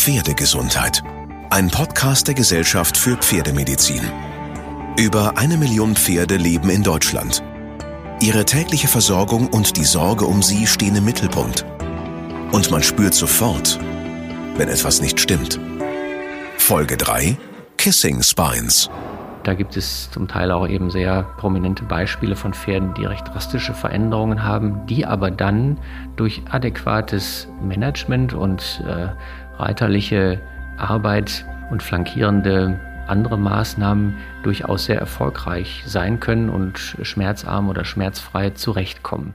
Pferdegesundheit. Ein Podcast der Gesellschaft für Pferdemedizin. Über eine Million Pferde leben in Deutschland. Ihre tägliche Versorgung und die Sorge um sie stehen im Mittelpunkt. Und man spürt sofort, wenn etwas nicht stimmt. Folge 3 Kissing Spines. Da gibt es zum Teil auch eben sehr prominente Beispiele von Pferden, die recht drastische Veränderungen haben, die aber dann durch adäquates Management und äh, reiterliche Arbeit und flankierende andere Maßnahmen durchaus sehr erfolgreich sein können und schmerzarm oder schmerzfrei zurechtkommen.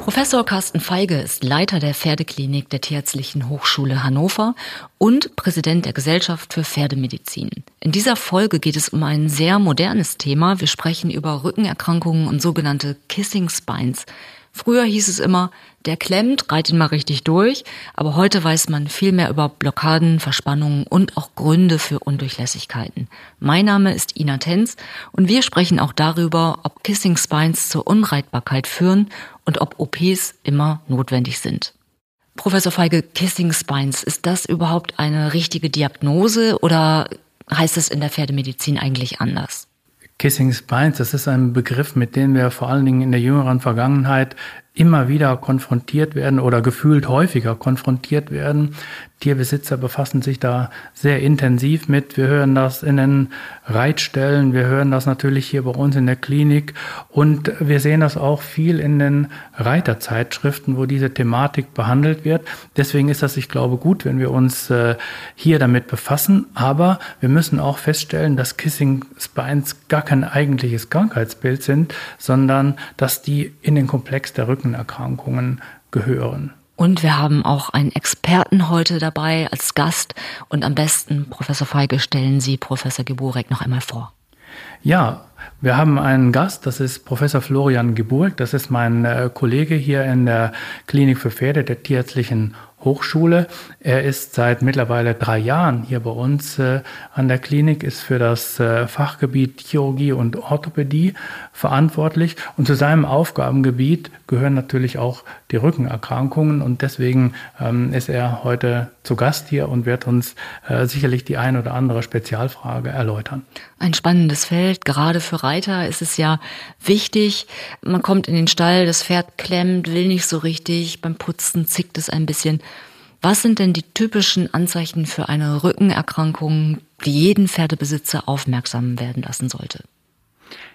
Professor Carsten Feige ist Leiter der Pferdeklinik der Tierärztlichen Hochschule Hannover und Präsident der Gesellschaft für Pferdemedizin. In dieser Folge geht es um ein sehr modernes Thema. Wir sprechen über Rückenerkrankungen und sogenannte Kissing Spines. Früher hieß es immer, der klemmt, reit ihn mal richtig durch, aber heute weiß man viel mehr über Blockaden, Verspannungen und auch Gründe für Undurchlässigkeiten. Mein Name ist Ina Tenz und wir sprechen auch darüber, ob Kissing Spines zur Unreitbarkeit führen und ob OPs immer notwendig sind. Professor Feige, Kissing Spines, ist das überhaupt eine richtige Diagnose oder heißt es in der Pferdemedizin eigentlich anders? Kissing Spines, das ist ein Begriff, mit dem wir vor allen Dingen in der jüngeren Vergangenheit immer wieder konfrontiert werden oder gefühlt häufiger konfrontiert werden. Tierbesitzer befassen sich da sehr intensiv mit. Wir hören das in den Reitstellen, wir hören das natürlich hier bei uns in der Klinik und wir sehen das auch viel in den Reiterzeitschriften, wo diese Thematik behandelt wird. Deswegen ist das, ich glaube, gut, wenn wir uns äh, hier damit befassen. Aber wir müssen auch feststellen, dass Kissing Spines gar kein eigentliches Krankheitsbild sind, sondern dass die in den Komplex der Rücken Rückenerkrankungen gehören. Und wir haben auch einen Experten heute dabei als Gast. Und am besten, Professor Feige, stellen Sie Professor Geburek noch einmal vor. Ja, wir haben einen Gast, das ist Professor Florian Geburg. Das ist mein äh, Kollege hier in der Klinik für Pferde der Tierärztlichen Hochschule. Er ist seit mittlerweile drei Jahren hier bei uns äh, an der Klinik, ist für das äh, Fachgebiet Chirurgie und Orthopädie verantwortlich. Und zu seinem Aufgabengebiet gehören natürlich auch die Rückenerkrankungen. Und deswegen ähm, ist er heute zu Gast hier und wird uns äh, sicherlich die ein oder andere Spezialfrage erläutern. Ein spannendes Feld. Gerade für Reiter ist es ja wichtig. Man kommt in den Stall, das Pferd klemmt, will nicht so richtig. Beim Putzen zickt es ein bisschen. Was sind denn die typischen Anzeichen für eine Rückenerkrankung, die jeden Pferdebesitzer aufmerksam werden lassen sollte?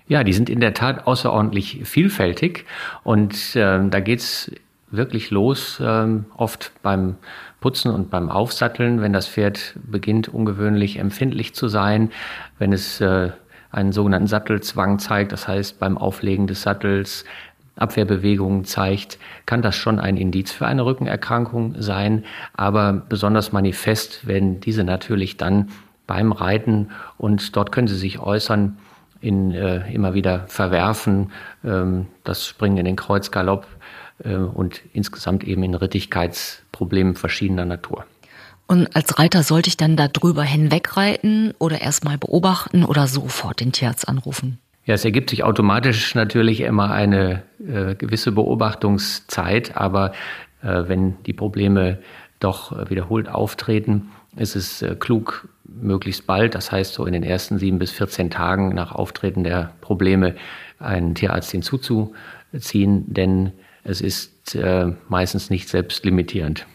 Ja, die sind in der Tat außerordentlich vielfältig und äh, da geht's wirklich los, äh, oft beim Putzen und beim Aufsatteln, wenn das Pferd beginnt ungewöhnlich empfindlich zu sein, wenn es äh, einen sogenannten Sattelzwang zeigt, das heißt beim Auflegen des Sattels Abwehrbewegungen zeigt, kann das schon ein Indiz für eine Rückenerkrankung sein, aber besonders manifest werden diese natürlich dann beim Reiten und dort können sie sich äußern in äh, immer wieder Verwerfen, ähm, das Springen in den Kreuzgalopp äh, und insgesamt eben in Rittigkeitsproblemen verschiedener Natur. Und als Reiter sollte ich dann da drüber hinwegreiten oder erstmal beobachten oder sofort den Tierarzt anrufen? Ja, es ergibt sich automatisch natürlich immer eine äh, gewisse Beobachtungszeit, aber äh, wenn die Probleme doch wiederholt auftreten, ist es äh, klug, möglichst bald, das heißt so in den ersten sieben bis 14 Tagen nach Auftreten der Probleme, einen Tierarzt hinzuzuziehen, denn es ist äh, meistens nicht selbstlimitierend.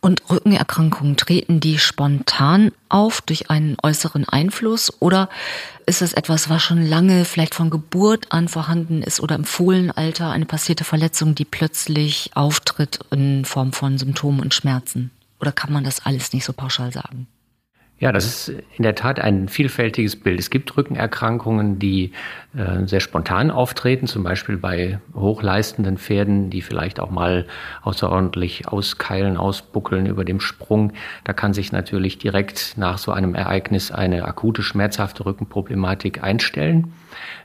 Und Rückenerkrankungen treten die spontan auf durch einen äußeren Einfluss oder ist es etwas, was schon lange vielleicht von Geburt an vorhanden ist oder im Fohlenalter eine passierte Verletzung, die plötzlich auftritt in Form von Symptomen und Schmerzen? Oder kann man das alles nicht so pauschal sagen? Ja, das ist in der Tat ein vielfältiges Bild. Es gibt Rückenerkrankungen, die äh, sehr spontan auftreten, zum Beispiel bei hochleistenden Pferden, die vielleicht auch mal außerordentlich auskeilen, ausbuckeln über dem Sprung. Da kann sich natürlich direkt nach so einem Ereignis eine akute, schmerzhafte Rückenproblematik einstellen.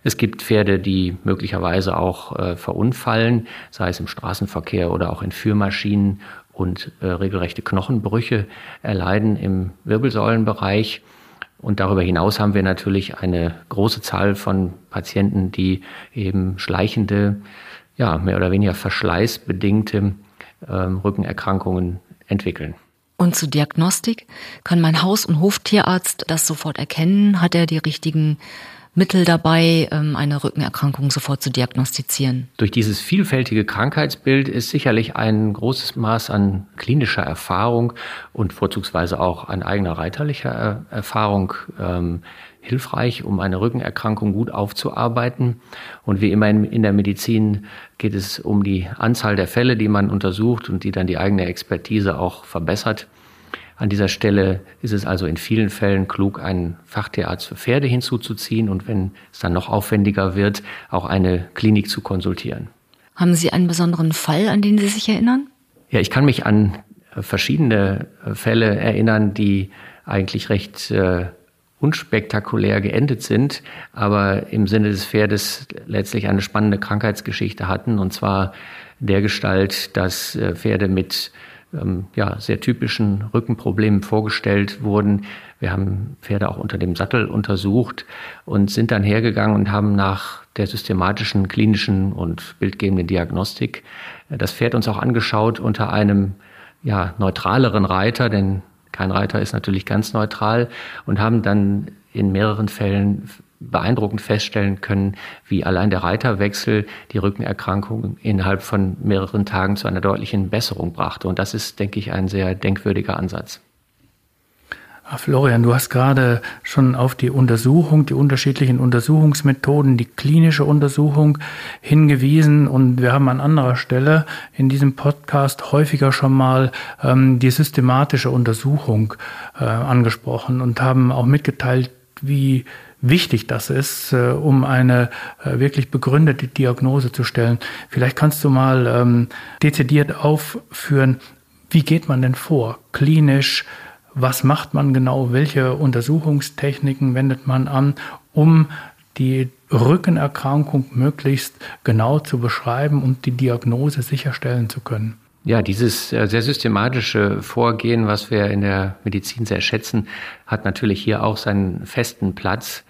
Es gibt Pferde, die möglicherweise auch äh, verunfallen, sei es im Straßenverkehr oder auch in Führmaschinen und äh, regelrechte Knochenbrüche erleiden im Wirbelsäulenbereich. Und darüber hinaus haben wir natürlich eine große Zahl von Patienten, die eben schleichende, ja, mehr oder weniger verschleißbedingte ähm, Rückenerkrankungen entwickeln. Und zur Diagnostik? Kann mein Haus- und Hoftierarzt das sofort erkennen? Hat er die richtigen Mittel dabei, ähm, eine Rückenerkrankung sofort zu diagnostizieren. Durch dieses vielfältige Krankheitsbild ist sicherlich ein großes Maß an klinischer Erfahrung und vorzugsweise auch an eigener reiterlicher äh, Erfahrung ähm, hilfreich, um eine Rückenerkrankung gut aufzuarbeiten. Und wie immer in, der Medizin geht es um die Anzahl der Fälle, die man untersucht und die dann die eigene Expertise auch verbessert. An dieser Stelle ist es also in vielen Fällen klug, einen Fachtierarzt für Pferde hinzuzuziehen und wenn es dann noch aufwendiger wird, auch eine Klinik zu konsultieren. Haben Sie einen besonderen Fall, an den Sie sich erinnern? Ja, ich kann mich an verschiedene Fälle erinnern, die eigentlich recht äh, unspektakulär geendet sind, aber im Sinne des Pferdes letztlich eine spannende Krankheitsgeschichte hatten, und zwar der Gestalt, dass äh, Pferde mit ähm, ja, sehr typischen Rückenproblemen vorgestellt wurden. Wir haben Pferde auch unter dem Sattel untersucht und sind dann hergegangen und haben nach der systematischen klinischen und bildgebenden Diagnostik äh, das Pferd uns auch angeschaut unter einem ja, neutraleren Reiter, denn kein Reiter ist natürlich ganz neutral und haben dann in mehreren Fällen beeindruckend feststellen können, wie allein der Reiterwechsel die Rückenerkrankung innerhalb von mehreren Tagen zu einer deutlichen Besserung brachte. Und das ist, denke ich, ein sehr denkwürdiger Ansatz. Ah, Florian, du hast gerade schon auf die Untersuchung, die unterschiedlichen Untersuchungsmethoden, die klinische Untersuchung hingewiesen und wir haben an anderer Stelle in diesem Podcast häufiger schon mal ähm, die systematische Untersuchung äh, angesprochen und haben auch mitgeteilt, wie wichtig das ist, äh, um eine äh, wirklich begründete Diagnose zu stellen. Vielleicht kannst du mal ähm, dezidiert aufführen, wie geht man denn vor, klinisch, was macht man genau, welche Untersuchungstechniken wendet man an, um die Rückenerkrankung möglichst genau zu beschreiben und die Diagnose sicherstellen zu können. Ja, dieses äh, sehr systematische Vorgehen, was wir in der Medizin sehr schätzen, hat natürlich hier auch seinen festen Platz.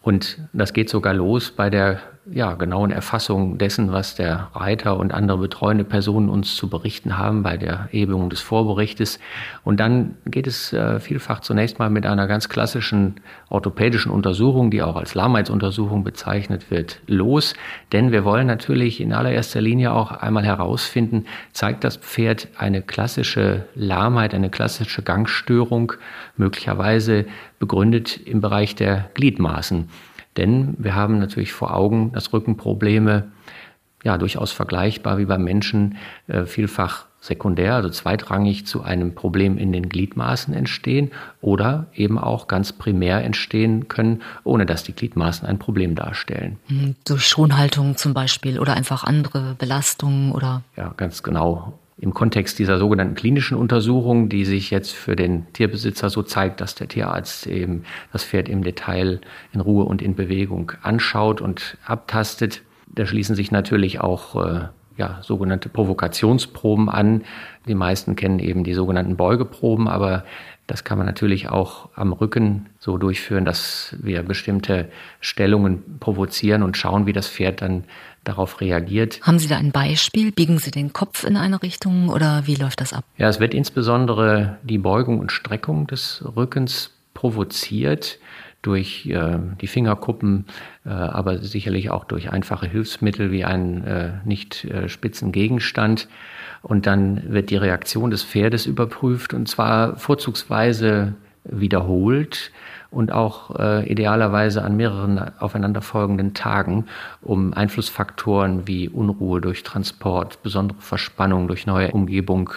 Und das geht sogar los bei der ja, genauen Erfassung dessen, was der Reiter und andere betreuende Personen uns zu berichten haben bei der Erhebung des Vorberichtes. Und dann geht es äh, vielfach zunächst mal mit einer ganz klassischen orthopädischen Untersuchung, die auch als Lahmheitsuntersuchung bezeichnet wird, los. Denn wir wollen natürlich in allererster Linie auch einmal herausfinden, zeigt das Pferd eine klassische Lahmheit, eine klassische Gangstörung, möglicherweise begründet im Bereich der Gliedmaßen. Denn wir haben natürlich vor Augen, dass Rückenprobleme ja durchaus vergleichbar wie beim Menschen äh, vielfach sekundär, also zweitrangig zu einem Problem in den Gliedmaßen entstehen oder eben auch ganz primär entstehen können, ohne dass die Gliedmaßen ein Problem darstellen. Hm, durch Schonhaltung zum Beispiel oder einfach andere Belastungen oder? Ja, ganz genau im Kontext dieser sogenannten klinischen Untersuchung, die sich jetzt für den Tierbesitzer so zeigt, dass der Tierarzt eben das Pferd im Detail in Ruhe und in Bewegung anschaut und abtastet. Da schließen sich natürlich auch äh, ja, sogenannte Provokationsproben an. Die meisten kennen eben die sogenannten Beugeproben, aber das kann man natürlich auch am Rücken so durchführen, dass wir bestimmte Stellungen provozieren und schauen, wie das Pferd dann darauf reagiert. Haben Sie da ein Beispiel? Biegen Sie den Kopf in eine Richtung oder wie läuft das ab? Ja, es wird insbesondere die Beugung und Streckung des Rückens provoziert durch äh, die Fingerkuppen, äh, aber sicherlich auch durch einfache Hilfsmittel wie einen äh, nicht äh, spitzen Gegenstand. Und dann wird die Reaktion des Pferdes überprüft und zwar vorzugsweise wiederholt und auch äh, idealerweise an mehreren aufeinanderfolgenden Tagen, um Einflussfaktoren wie Unruhe durch Transport, besondere Verspannung durch neue Umgebung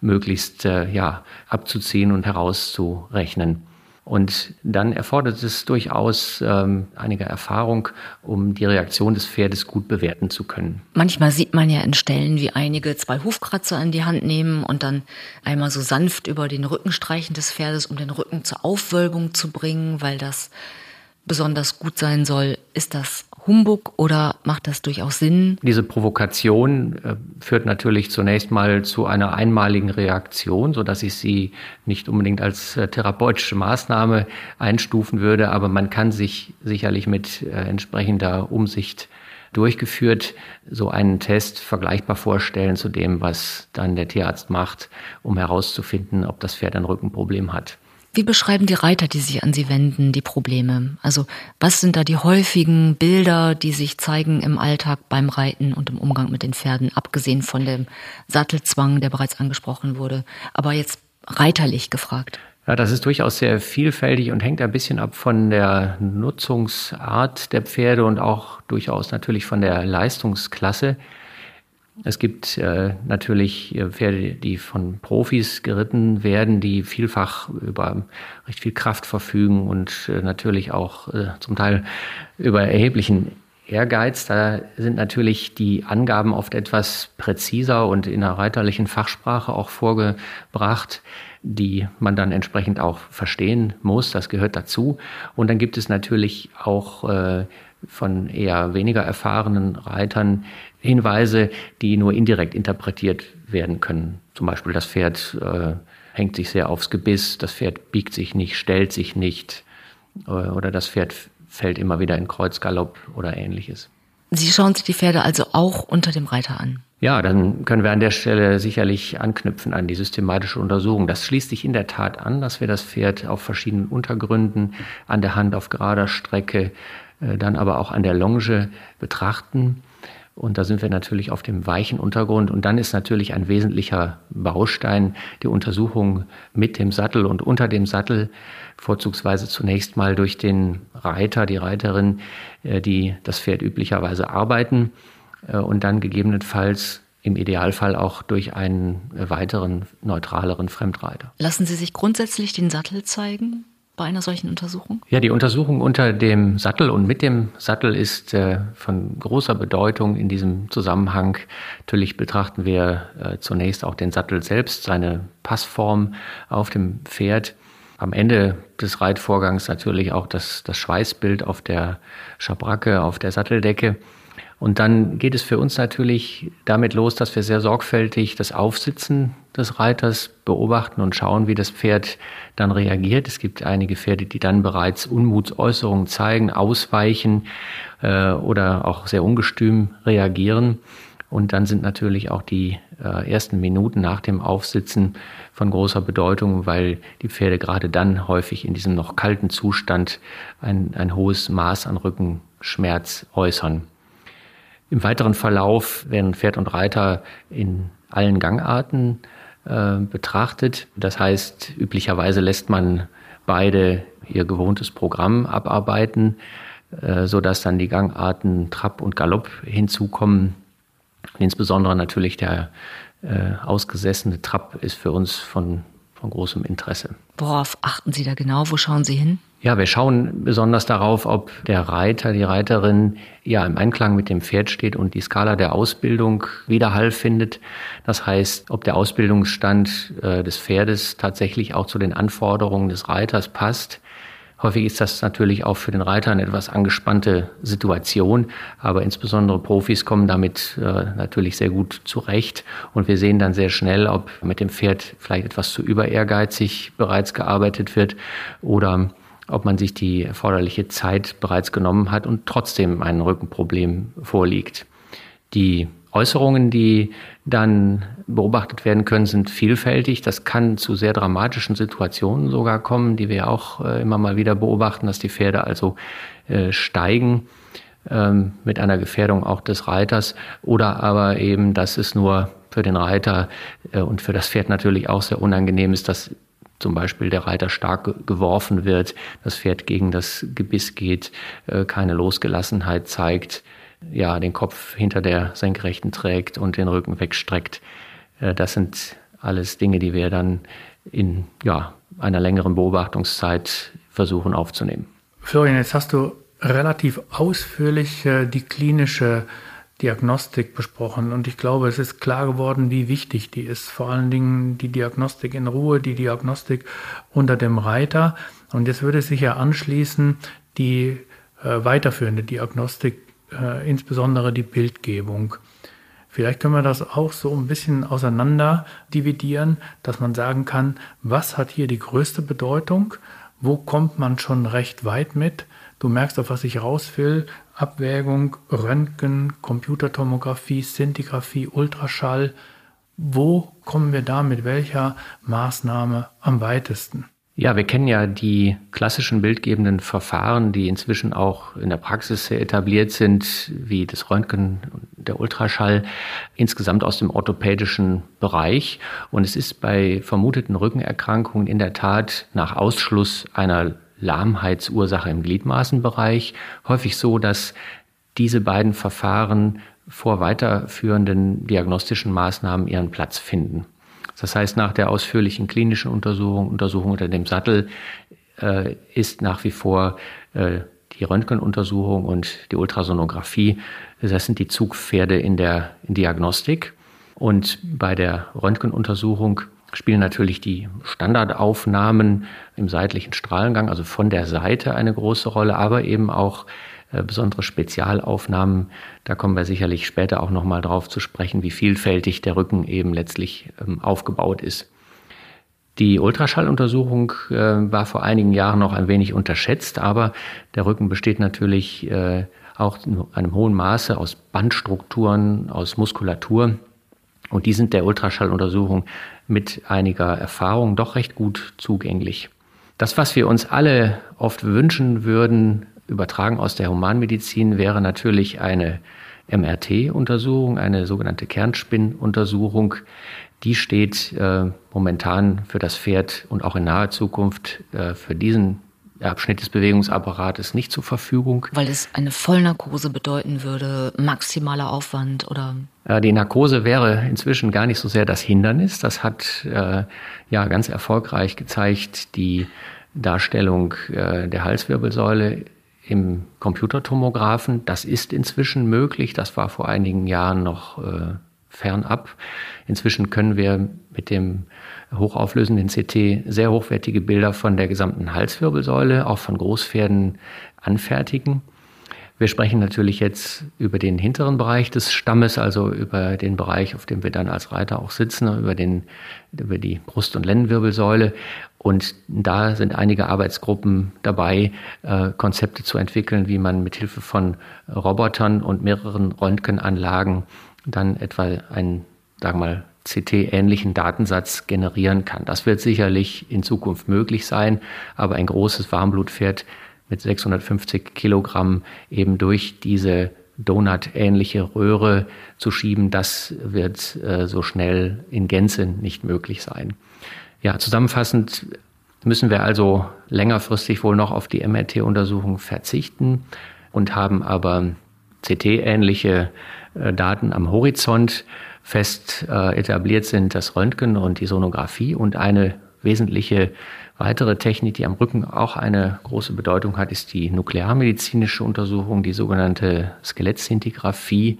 möglichst äh, ja, abzuziehen und herauszurechnen. Und dann erfordert es durchaus ähm, einige Erfahrung, um die Reaktion des Pferdes gut bewerten zu können. Manchmal sieht man ja in Stellen, wie einige zwei Hufkratzer in die Hand nehmen und dann einmal so sanft über den Rücken streichen des Pferdes, um den Rücken zur Aufwölbung zu bringen, weil das besonders gut sein soll. Ist das Humbug oder macht das durchaus Sinn? Diese Provokation äh, führt natürlich zunächst mal zu einer einmaligen Reaktion, so dass ich sie nicht unbedingt als äh, therapeutische Maßnahme einstufen würde, aber man kann sich sicherlich mit äh, entsprechender Umsicht durchgeführt, so einen Test vergleichbar vorstellen zu dem, was dann der Tierarzt macht, um herauszufinden, ob das Pferd ein Rückenproblem hat. Wie beschreiben die Reiter, die sich an Sie wenden, die Probleme? Also was sind da die häufigen Bilder, die sich zeigen im Alltag beim Reiten und im Umgang mit den Pferden, abgesehen von dem Sattelzwang, der bereits angesprochen wurde, aber jetzt reiterlich gefragt? Ja, das ist durchaus sehr vielfältig und hängt ein bisschen ab von der Nutzungsart der Pferde und auch durchaus natürlich von der Leistungsklasse. Es gibt äh, natürlich äh, Pferde, die von Profis geritten werden, die vielfach über recht viel Kraft verfügen und äh, natürlich auch äh, zum Teil über erheblichen Ehrgeiz. Da sind natürlich die Angaben oft etwas präziser und in einer reiterlichen Fachsprache auch vorgebracht, die man dann entsprechend auch verstehen muss. Das gehört dazu. Und dann gibt es natürlich auch äh, von eher weniger erfahrenen Reitern Hinweise, die nur indirekt interpretiert werden können. Zum Beispiel das Pferd äh, hängt sich sehr aufs Gebiss, das Pferd biegt sich nicht, stellt sich nicht äh, oder das Pferd fällt immer wieder in Kreuzgalopp oder ähnliches. Sie schauen sich die Pferde also auch unter dem Reiter an. Ja, dann können wir an der Stelle sicherlich anknüpfen an die systematische Untersuchung. Das schließt sich in der Tat an, dass wir das Pferd auf verschiedenen Untergründen, an der Hand auf gerader Strecke, dann aber auch an der Longe betrachten. Und da sind wir natürlich auf dem weichen Untergrund. Und dann ist natürlich ein wesentlicher Baustein die Untersuchung mit dem Sattel und unter dem Sattel, vorzugsweise zunächst mal durch den Reiter, die Reiterin, äh, die das Pferd üblicherweise arbeiten äh, und dann gegebenenfalls im Idealfall auch durch einen weiteren neutraleren Fremdreiter. Lassen Sie sich grundsätzlich den Sattel zeigen? Bei einer solchen Untersuchung? Ja, die Untersuchung unter dem Sattel und mit dem Sattel ist äh, von großer Bedeutung in diesem Zusammenhang. Natürlich betrachten wir äh, zunächst auch den Sattel selbst, seine Passform auf dem Pferd. Am Ende des Reitvorgangs natürlich auch das, das Schweißbild auf der Schabracke, auf der Satteldecke. Und dann geht es für uns natürlich damit los, dass wir sehr sorgfältig das Aufsitzen des Reiters beobachten und schauen, wie das Pferd dann reagiert. Es gibt einige Pferde, die dann bereits Unmutsäußerungen zeigen, ausweichen äh, oder auch sehr ungestüm reagieren. Und dann sind natürlich auch die äh, ersten Minuten nach dem Aufsitzen von großer Bedeutung, weil die Pferde gerade dann häufig in diesem noch kalten Zustand ein, ein hohes Maß an Rückenschmerz äußern. Im weiteren Verlauf werden Pferd und Reiter in allen Gangarten äh, betrachtet. Das heißt, üblicherweise lässt man beide ihr gewohntes Programm abarbeiten, äh, so dass dann die Gangarten Trab und Galopp hinzukommen. Und insbesondere natürlich der äh, ausgesessene Trab ist für uns von, von großem Interesse. Worauf achten Sie da genau? Wo schauen Sie hin? Ja, wir schauen besonders darauf, ob der Reiter, die Reiterin ja im Einklang mit dem Pferd steht und die Skala der Ausbildung Widerhall findet. Das heißt, ob der Ausbildungsstand äh, des Pferdes tatsächlich auch zu den Anforderungen des Reiters passt. Häufig ist das natürlich auch für den Reiter eine etwas angespannte Situation, aber insbesondere Profis kommen damit äh, natürlich sehr gut zurecht und wir sehen dann sehr schnell, ob mit dem Pferd vielleicht etwas zu über ehrgeizig bereits gearbeitet wird oder ob man sich die erforderliche Zeit bereits genommen hat und trotzdem ein Rückenproblem vorliegt. Die Äußerungen, die dann beobachtet werden können, sind vielfältig. Das kann zu sehr dramatischen Situationen sogar kommen, die wir auch äh, immer mal wieder beobachten, dass die Pferde also äh, steigen ähm, mit einer Gefährdung auch des Reiters oder aber eben, dass es nur für den Reiter äh, und für das Pferd natürlich auch sehr unangenehm ist, dass zum Beispiel der Reiter stark geworfen wird, das Pferd gegen das Gebiss geht, äh, keine Losgelassenheit zeigt, ja, den Kopf hinter der Senkrechten trägt und den Rücken wegstreckt. Äh, das sind alles Dinge, die wir dann in ja, einer längeren Beobachtungszeit versuchen aufzunehmen. Florian, jetzt hast du relativ ausführlich äh, die klinische Diagnostik besprochen und ich glaube, es ist klar geworden, wie wichtig die ist. Vor allen Dingen die Diagnostik in Ruhe, die Diagnostik unter dem Reiter. Und jetzt würde sich ja anschließen die äh, weiterführende Diagnostik, äh, insbesondere die Bildgebung. Vielleicht können wir das auch so ein bisschen auseinander dividieren, dass man sagen kann, was hat hier die größte Bedeutung? Wo kommt man schon recht weit mit? Du merkst, auf was ich raus will. Abwägung Röntgen, Computertomographie, Szintigraphie, Ultraschall. Wo kommen wir da mit welcher Maßnahme am weitesten? Ja, wir kennen ja die klassischen bildgebenden Verfahren, die inzwischen auch in der Praxis etabliert sind, wie das Röntgen und der Ultraschall, insgesamt aus dem orthopädischen Bereich. Und es ist bei vermuteten Rückenerkrankungen in der Tat nach Ausschluss einer Lahmheitsursache im Gliedmaßenbereich häufig so, dass diese beiden Verfahren vor weiterführenden diagnostischen Maßnahmen ihren Platz finden. Das heißt, nach der ausführlichen klinischen Untersuchung, Untersuchung unter dem Sattel, äh, ist nach wie vor äh, die Röntgenuntersuchung und die Ultrasonographie, das sind die Zugpferde in der Diagnostik. Und bei der Röntgenuntersuchung spielen natürlich die Standardaufnahmen im seitlichen Strahlengang, also von der Seite eine große Rolle, aber eben auch äh, besondere Spezialaufnahmen. Da kommen wir sicherlich später auch nochmal drauf zu sprechen, wie vielfältig der Rücken eben letztlich ähm, aufgebaut ist. Die Ultraschalluntersuchung äh, war vor einigen Jahren noch ein wenig unterschätzt, aber der Rücken besteht natürlich äh, auch in einem hohen Maße aus Bandstrukturen, aus Muskulatur. Und die sind der Ultraschalluntersuchung mit einiger Erfahrung doch recht gut zugänglich. Das, was wir uns alle oft wünschen würden, übertragen aus der Humanmedizin wäre natürlich eine MRT-Untersuchung, eine sogenannte Kernspinnuntersuchung. Die steht äh, momentan für das Pferd und auch in naher Zukunft äh, für diesen Abschnitt des Bewegungsapparates nicht zur Verfügung. Weil es eine Vollnarkose bedeuten würde, maximaler Aufwand oder? Die Narkose wäre inzwischen gar nicht so sehr das Hindernis. Das hat äh, ja ganz erfolgreich gezeigt die Darstellung äh, der Halswirbelsäule im Computertomographen. Das ist inzwischen möglich. Das war vor einigen Jahren noch äh, fernab. Inzwischen können wir mit dem hochauflösenden CT sehr hochwertige Bilder von der gesamten Halswirbelsäule, auch von Großpferden anfertigen. Wir sprechen natürlich jetzt über den hinteren Bereich des Stammes, also über den Bereich, auf dem wir dann als Reiter auch sitzen, über, den, über die Brust- und Lendenwirbelsäule. Und da sind einige Arbeitsgruppen dabei, äh, Konzepte zu entwickeln, wie man mit Hilfe von Robotern und mehreren Röntgenanlagen dann etwa einen, sagen wir mal, CT-ähnlichen Datensatz generieren kann. Das wird sicherlich in Zukunft möglich sein, aber ein großes Warmblutpferd mit 650 Kilogramm eben durch diese Donut-ähnliche Röhre zu schieben, das wird äh, so schnell in Gänze nicht möglich sein. Ja, zusammenfassend müssen wir also längerfristig wohl noch auf die MRT-Untersuchung verzichten und haben aber CT-ähnliche äh, Daten am Horizont. Fest äh, etabliert sind das Röntgen und die Sonographie und eine wesentliche weitere Technik, die am Rücken auch eine große Bedeutung hat, ist die nuklearmedizinische Untersuchung, die sogenannte Skelettszintigraphie.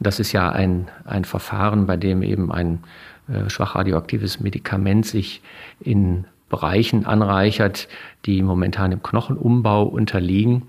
Das ist ja ein, ein Verfahren, bei dem eben ein äh, schwach radioaktives Medikament sich in Bereichen anreichert, die momentan im Knochenumbau unterliegen.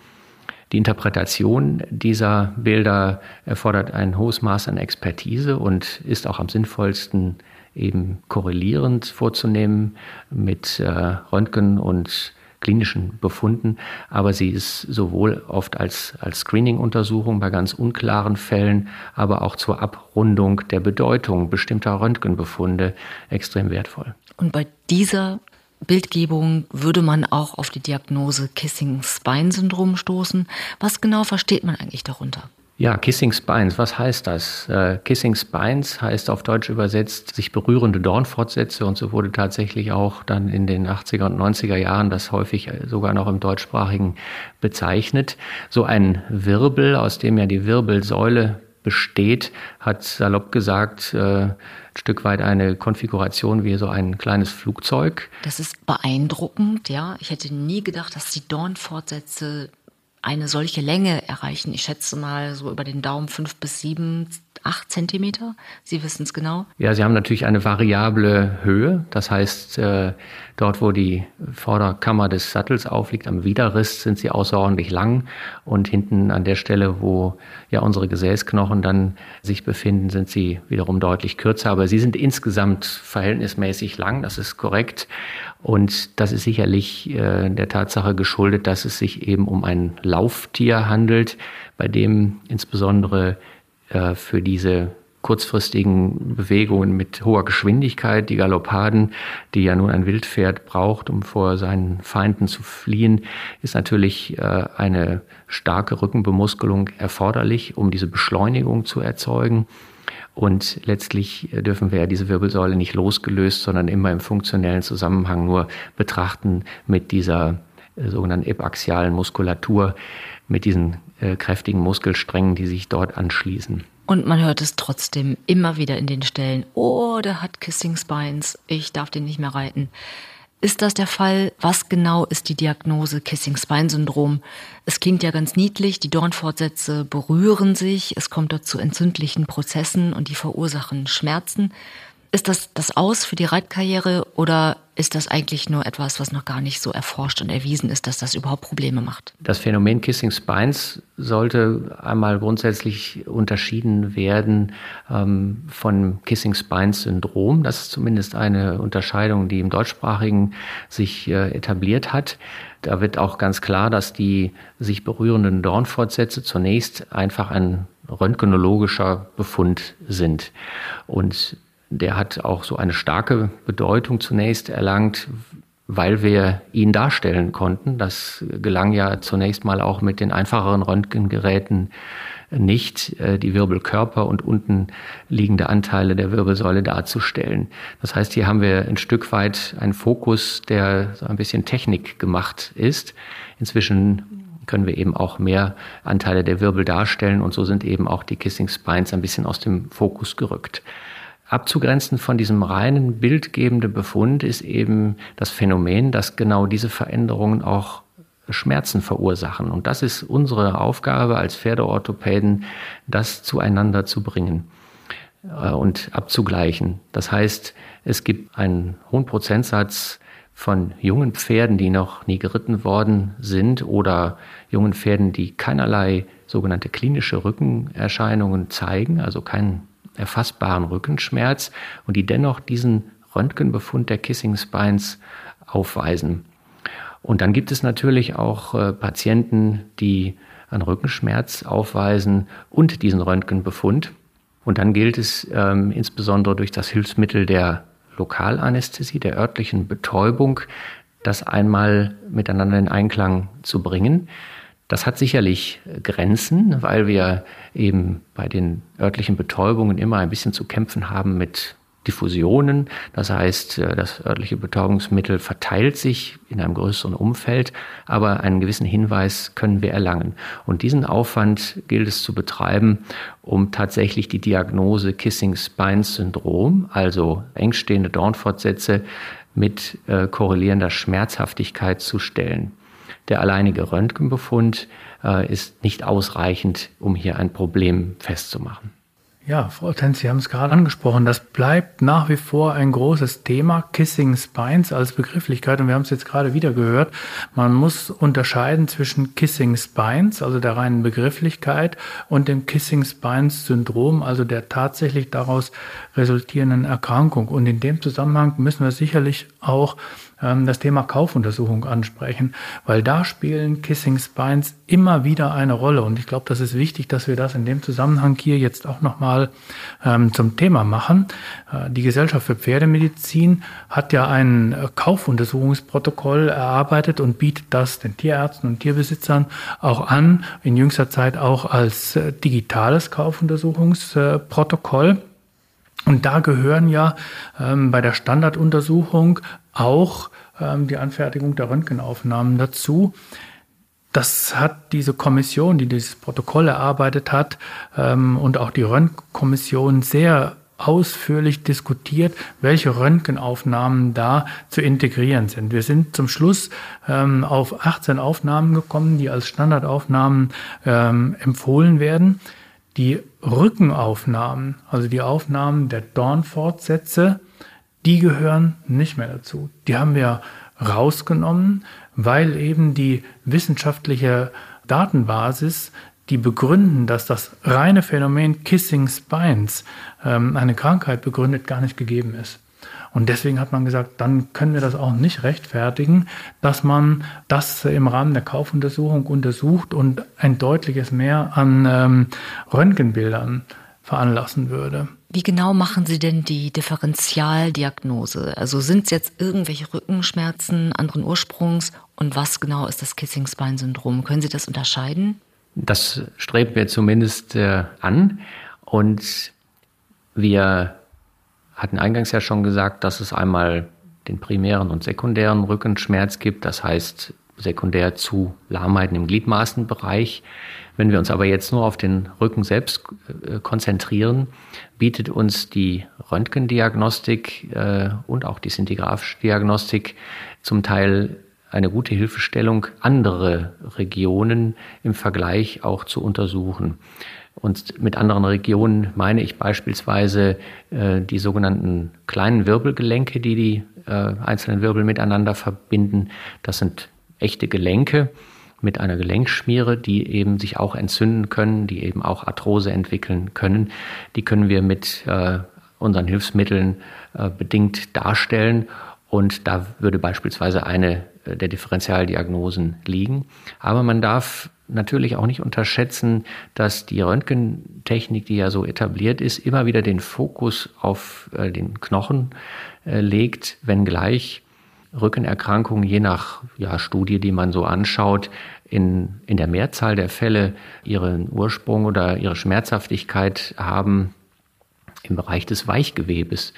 Die Interpretation dieser Bilder erfordert ein hohes Maß an Expertise und ist auch am sinnvollsten eben korrelierend vorzunehmen mit äh, Röntgen und klinischen Befunden, aber sie ist sowohl oft als, als Screening-Untersuchung bei ganz unklaren Fällen, aber auch zur Abrundung der Bedeutung bestimmter Röntgenbefunde extrem wertvoll. Und bei dieser Bildgebung würde man auch auf die Diagnose Kissing-Spine-Syndrom stoßen. Was genau versteht man eigentlich darunter? Ja, Kissing Spines, was heißt das? Äh, Kissing Spines heißt auf Deutsch übersetzt sich berührende Dornfortsätze und so wurde tatsächlich auch dann in den 80er und 90er Jahren das häufig äh, sogar noch im deutschsprachigen bezeichnet. So ein Wirbel, aus dem ja die Wirbelsäule besteht, hat salopp gesagt, äh, ein Stück weit eine Konfiguration wie so ein kleines Flugzeug. Das ist beeindruckend, ja. Ich hätte nie gedacht, dass die Dornfortsätze eine solche Länge erreichen. Ich schätze mal so über den Daumen fünf bis sieben, acht Zentimeter. Sie wissen es genau. Ja, Sie haben natürlich eine variable Höhe. Das heißt, äh, dort, wo die Vorderkammer des Sattels aufliegt, am Widerriss, sind sie außerordentlich lang. Und hinten an der Stelle, wo ja unsere Gesäßknochen dann sich befinden, sind sie wiederum deutlich kürzer. Aber sie sind insgesamt verhältnismäßig lang. Das ist korrekt. Und das ist sicherlich äh, der Tatsache geschuldet, dass es sich eben um ein Lauftier handelt, bei dem insbesondere äh, für diese kurzfristigen Bewegungen mit hoher Geschwindigkeit, die Galoppaden, die ja nun ein Wildpferd braucht, um vor seinen Feinden zu fliehen, ist natürlich äh, eine starke Rückenbemuskelung erforderlich, um diese Beschleunigung zu erzeugen. Und letztlich dürfen wir ja diese Wirbelsäule nicht losgelöst, sondern immer im funktionellen Zusammenhang nur betrachten mit dieser äh, sogenannten epaxialen Muskulatur, mit diesen äh, kräftigen Muskelsträngen, die sich dort anschließen. Und man hört es trotzdem immer wieder in den Stellen. Oh, der hat Kissing Spines. Ich darf den nicht mehr reiten. Ist das der Fall? Was genau ist die Diagnose Kissing Spine Syndrom? Es klingt ja ganz niedlich, die Dornfortsätze berühren sich, es kommt dort zu entzündlichen Prozessen und die verursachen Schmerzen. Ist das das Aus für die Reitkarriere oder ist das eigentlich nur etwas, was noch gar nicht so erforscht und erwiesen ist, dass das überhaupt Probleme macht? Das Phänomen Kissing Spines sollte einmal grundsätzlich unterschieden werden ähm, von Kissing Spines Syndrom. Das ist zumindest eine Unterscheidung, die im deutschsprachigen sich äh, etabliert hat. Da wird auch ganz klar, dass die sich berührenden Dornfortsätze zunächst einfach ein röntgenologischer Befund sind. Und der hat auch so eine starke Bedeutung zunächst erlangt, weil wir ihn darstellen konnten. Das gelang ja zunächst mal auch mit den einfacheren Röntgengeräten nicht, äh, die Wirbelkörper und unten liegende Anteile der Wirbelsäule darzustellen. Das heißt, hier haben wir ein Stück weit einen Fokus, der so ein bisschen Technik gemacht ist. Inzwischen können wir eben auch mehr Anteile der Wirbel darstellen und so sind eben auch die Kissing Spines ein bisschen aus dem Fokus gerückt. Abzugrenzen von diesem reinen bildgebenden Befund ist eben das Phänomen, dass genau diese Veränderungen auch Schmerzen verursachen. Und das ist unsere Aufgabe als Pferdeorthopäden, das zueinander zu bringen äh, und abzugleichen. Das heißt, es gibt einen hohen Prozentsatz von jungen Pferden, die noch nie geritten worden sind oder jungen Pferden, die keinerlei sogenannte klinische Rückenerscheinungen zeigen, also keinen erfassbaren Rückenschmerz und die dennoch diesen Röntgenbefund der Kissing Spines aufweisen. Und dann gibt es natürlich auch äh, Patienten, die einen Rückenschmerz aufweisen und diesen Röntgenbefund. Und dann gilt es ähm, insbesondere durch das Hilfsmittel der Lokalanästhesie, der örtlichen Betäubung, das einmal miteinander in Einklang zu bringen. Das hat sicherlich Grenzen, weil wir eben bei den örtlichen Betäubungen immer ein bisschen zu kämpfen haben mit Diffusionen. Das heißt, äh, das örtliche Betäubungsmittel verteilt sich in einem größeren Umfeld, aber einen gewissen Hinweis können wir erlangen. Und diesen Aufwand gilt es zu betreiben, um tatsächlich die Diagnose Kissing Spines Syndrom, also engstehende Dornfortsätze mit äh, korrelierender Schmerzhaftigkeit zu stellen. Der alleinige Röntgenbefund äh, ist nicht ausreichend, um hier ein Problem festzumachen. Ja, Frau Tenz, Sie haben es gerade angesprochen. Das bleibt nach wie vor ein großes Thema. Kissing Spines als Begrifflichkeit. Und wir haben es jetzt gerade wieder gehört. Man muss unterscheiden zwischen Kissing Spines, also der reinen Begrifflichkeit, und dem Kissing Spines Syndrom, also der tatsächlich daraus resultierenden Erkrankung. Und in dem Zusammenhang müssen wir sicherlich auch ähm, das Thema Kaufuntersuchung ansprechen, weil da spielen Kissing Spines immer wieder eine Rolle. Und ich glaube, das ist wichtig, dass wir das in dem Zusammenhang hier jetzt auch nochmal ähm, zum Thema machen. Äh, die Gesellschaft für Pferdemedizin hat ja ein äh, Kaufuntersuchungsprotokoll erarbeitet und bietet das den Tierärzten und Tierbesitzern auch an, in jüngster Zeit auch als äh, digitales Kaufuntersuchungsprotokoll. Und da gehören ja ähm, bei der Standarduntersuchung auch ähm, die Anfertigung der Röntgenaufnahmen dazu. Das hat diese Kommission, die dieses Protokoll erarbeitet hat, ähm, und auch die Röntgenkommission sehr ausführlich diskutiert, welche Röntgenaufnahmen da zu integrieren sind. Wir sind zum Schluss ähm, auf 18 Aufnahmen gekommen, die als Standardaufnahmen ähm, empfohlen werden. Die Rückenaufnahmen, also die Aufnahmen der Dornfortsätze, die gehören nicht mehr dazu. Die haben wir rausgenommen, weil eben die wissenschaftliche Datenbasis, die begründen, dass das reine Phänomen Kissing Spines ähm, eine Krankheit begründet, gar nicht gegeben ist. Und deswegen hat man gesagt, dann können wir das auch nicht rechtfertigen, dass man das im Rahmen der Kaufuntersuchung untersucht und ein deutliches Mehr an ähm, Röntgenbildern veranlassen würde. Wie genau machen Sie denn die Differentialdiagnose? Also sind es jetzt irgendwelche Rückenschmerzen anderen Ursprungs und was genau ist das Kissing Spine Syndrom? Können Sie das unterscheiden? Das streben wir zumindest äh, an und wir hatten eingangs ja schon gesagt, dass es einmal den primären und sekundären Rückenschmerz gibt, das heißt sekundär zu Lahmheiten im Gliedmaßenbereich. Wenn wir uns aber jetzt nur auf den Rücken selbst äh, konzentrieren, bietet uns die Röntgendiagnostik äh, und auch die szintigraphische Diagnostik zum Teil eine gute Hilfestellung, andere Regionen im Vergleich auch zu untersuchen. Und mit anderen Regionen meine ich beispielsweise äh, die sogenannten kleinen Wirbelgelenke, die die äh, einzelnen Wirbel miteinander verbinden. Das sind echte Gelenke mit einer Gelenkschmiere, die eben sich auch entzünden können, die eben auch Arthrose entwickeln können. Die können wir mit äh, unseren Hilfsmitteln äh, bedingt darstellen. Und da würde beispielsweise eine äh, der Differentialdiagnosen liegen. Aber man darf natürlich auch nicht unterschätzen, dass die Röntgentechnik, die ja so etabliert ist, immer wieder den Fokus auf äh, den Knochen äh, legt, wenngleich Rückenerkrankungen je nach ja, Studie, die man so anschaut, in, in der Mehrzahl der Fälle ihren Ursprung oder ihre Schmerzhaftigkeit haben im Bereich des Weichgewebes.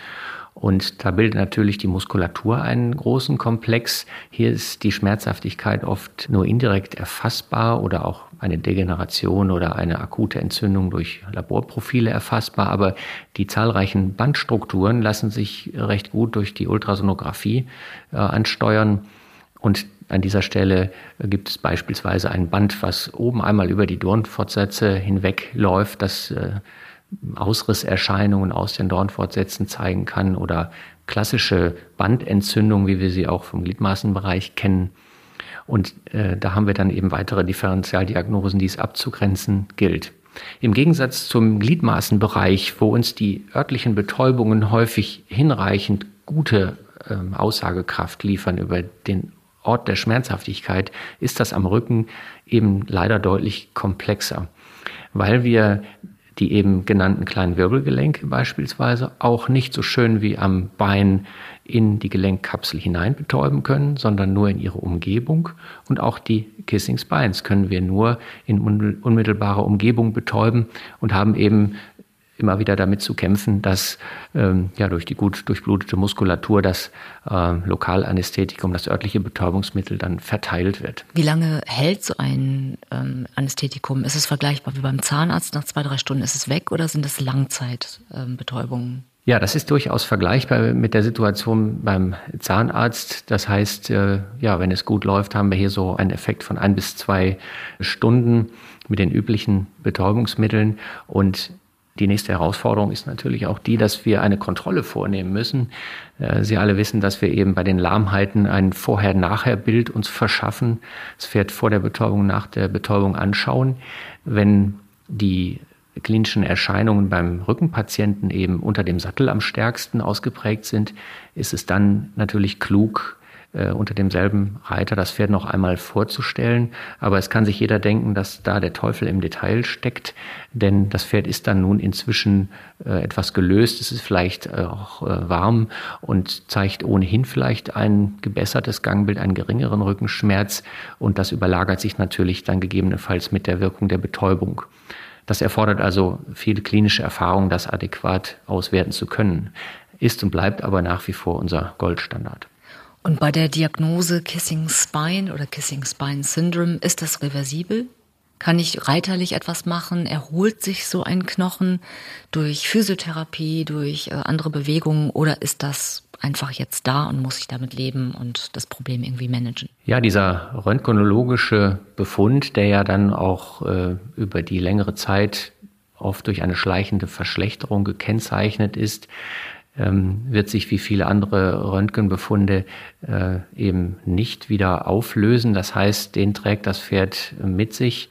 Und da bildet natürlich die Muskulatur einen großen Komplex. Hier ist die Schmerzhaftigkeit oft nur indirekt erfassbar oder auch eine Degeneration oder eine akute Entzündung durch Laborprofile erfassbar. Aber die zahlreichen Bandstrukturen lassen sich recht gut durch die Ultrasonographie äh, ansteuern. Und an dieser Stelle gibt es beispielsweise ein Band, was oben einmal über die Dornfortsätze hinweg läuft, das äh, Ausrisserscheinungen aus den Dornfortsätzen zeigen kann oder klassische Bandentzündungen, wie wir sie auch vom Gliedmaßenbereich kennen. Und äh, da haben wir dann eben weitere Differentialdiagnosen, die es abzugrenzen gilt. Im Gegensatz zum Gliedmaßenbereich, wo uns die örtlichen Betäubungen häufig hinreichend gute äh, Aussagekraft liefern über den Ort der Schmerzhaftigkeit, ist das am Rücken eben leider deutlich komplexer, weil wir die eben genannten kleinen Wirbelgelenke beispielsweise auch nicht so schön wie am Bein in die Gelenkkapsel hinein betäuben können, sondern nur in ihre Umgebung. Und auch die Kissing Spines können wir nur in unmittelbarer Umgebung betäuben und haben eben immer wieder damit zu kämpfen, dass ähm, ja durch die gut durchblutete Muskulatur das äh, Lokalanästhetikum, das örtliche Betäubungsmittel dann verteilt wird. Wie lange hält so ein ähm, Anästhetikum? Ist es vergleichbar wie beim Zahnarzt? Nach zwei, drei Stunden ist es weg oder sind es Langzeitbetäubungen? Ähm, ja, das ist durchaus vergleichbar mit der Situation beim Zahnarzt. Das heißt, äh, ja, wenn es gut läuft, haben wir hier so einen Effekt von ein bis zwei Stunden mit den üblichen Betäubungsmitteln. Und die nächste Herausforderung ist natürlich auch die, dass wir eine Kontrolle vornehmen müssen. Äh, Sie alle wissen, dass wir eben bei den Lahmheiten ein Vorher-Nachher-Bild uns verschaffen. Das Pferd vor der Betäubung, nach der Betäubung anschauen. Wenn die klinischen Erscheinungen beim Rückenpatienten eben unter dem Sattel am stärksten ausgeprägt sind, ist es dann natürlich klug, äh, unter demselben Reiter das Pferd noch einmal vorzustellen. Aber es kann sich jeder denken, dass da der Teufel im Detail steckt, denn das Pferd ist dann nun inzwischen äh, etwas gelöst. Es ist vielleicht äh, auch äh, warm und zeigt ohnehin vielleicht ein gebessertes Gangbild, einen geringeren Rückenschmerz und das überlagert sich natürlich dann gegebenenfalls mit der Wirkung der Betäubung. Das erfordert also viel klinische Erfahrung, das adäquat auswerten zu können, ist und bleibt aber nach wie vor unser Goldstandard. Und bei der Diagnose Kissing Spine oder Kissing Spine Syndrome ist das reversibel? Kann ich reiterlich etwas machen? Erholt sich so ein Knochen durch Physiotherapie, durch äh, andere Bewegungen oder ist das einfach jetzt da und muss ich damit leben und das Problem irgendwie managen? Ja, dieser röntgenologische Befund, der ja dann auch äh, über die längere Zeit oft durch eine schleichende Verschlechterung gekennzeichnet ist, wird sich wie viele andere Röntgenbefunde äh, eben nicht wieder auflösen. Das heißt, den trägt das Pferd mit sich.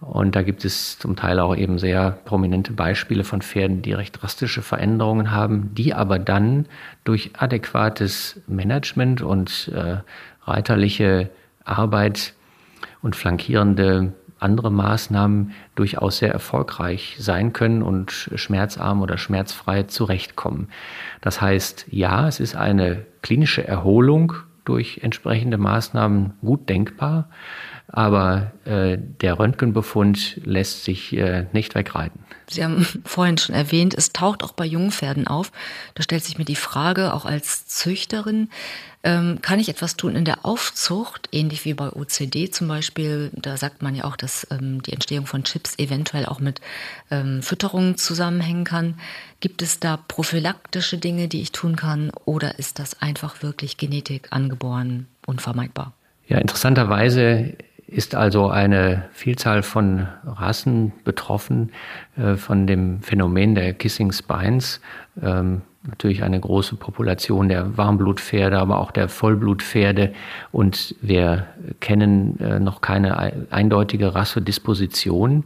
Und da gibt es zum Teil auch eben sehr prominente Beispiele von Pferden, die recht drastische Veränderungen haben, die aber dann durch adäquates Management und äh, reiterliche Arbeit und flankierende andere Maßnahmen durchaus sehr erfolgreich sein können und schmerzarm oder schmerzfrei zurechtkommen. Das heißt, ja, es ist eine klinische Erholung durch entsprechende Maßnahmen gut denkbar, aber äh, der Röntgenbefund lässt sich äh, nicht wegreiten. Sie haben vorhin schon erwähnt, es taucht auch bei Jungpferden auf. Da stellt sich mir die Frage, auch als Züchterin, ähm, kann ich etwas tun in der Aufzucht, ähnlich wie bei OCD zum Beispiel? Da sagt man ja auch, dass ähm, die Entstehung von Chips eventuell auch mit ähm, Fütterung zusammenhängen kann. Gibt es da prophylaktische Dinge, die ich tun kann, oder ist das einfach wirklich Genetik angeboren, unvermeidbar? Ja, interessanterweise ist also eine Vielzahl von Rassen betroffen äh, von dem Phänomen der Kissing Spines. Ähm, natürlich eine große Population der Warmblutpferde, aber auch der Vollblutpferde. Und wir kennen äh, noch keine eindeutige Rassedisposition.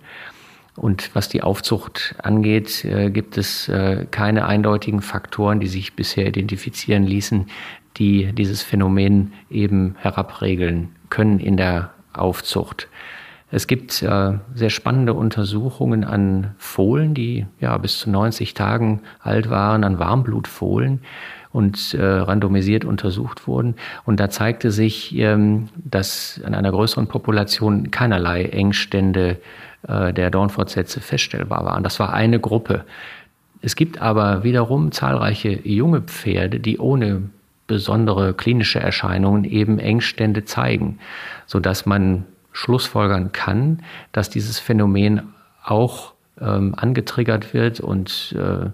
Und was die Aufzucht angeht, äh, gibt es äh, keine eindeutigen Faktoren, die sich bisher identifizieren ließen, die dieses Phänomen eben herabregeln können in der Aufzucht. Es gibt äh, sehr spannende Untersuchungen an Fohlen, die ja bis zu 90 Tagen alt waren, an Warmblutfohlen und äh, randomisiert untersucht wurden. Und da zeigte sich, ähm, dass an einer größeren Population keinerlei Engstände äh, der Dornfortsätze feststellbar waren. Das war eine Gruppe. Es gibt aber wiederum zahlreiche junge Pferde, die ohne besondere klinische Erscheinungen eben Engstände zeigen, so dass man schlussfolgern kann, dass dieses Phänomen auch ähm, angetriggert wird und äh,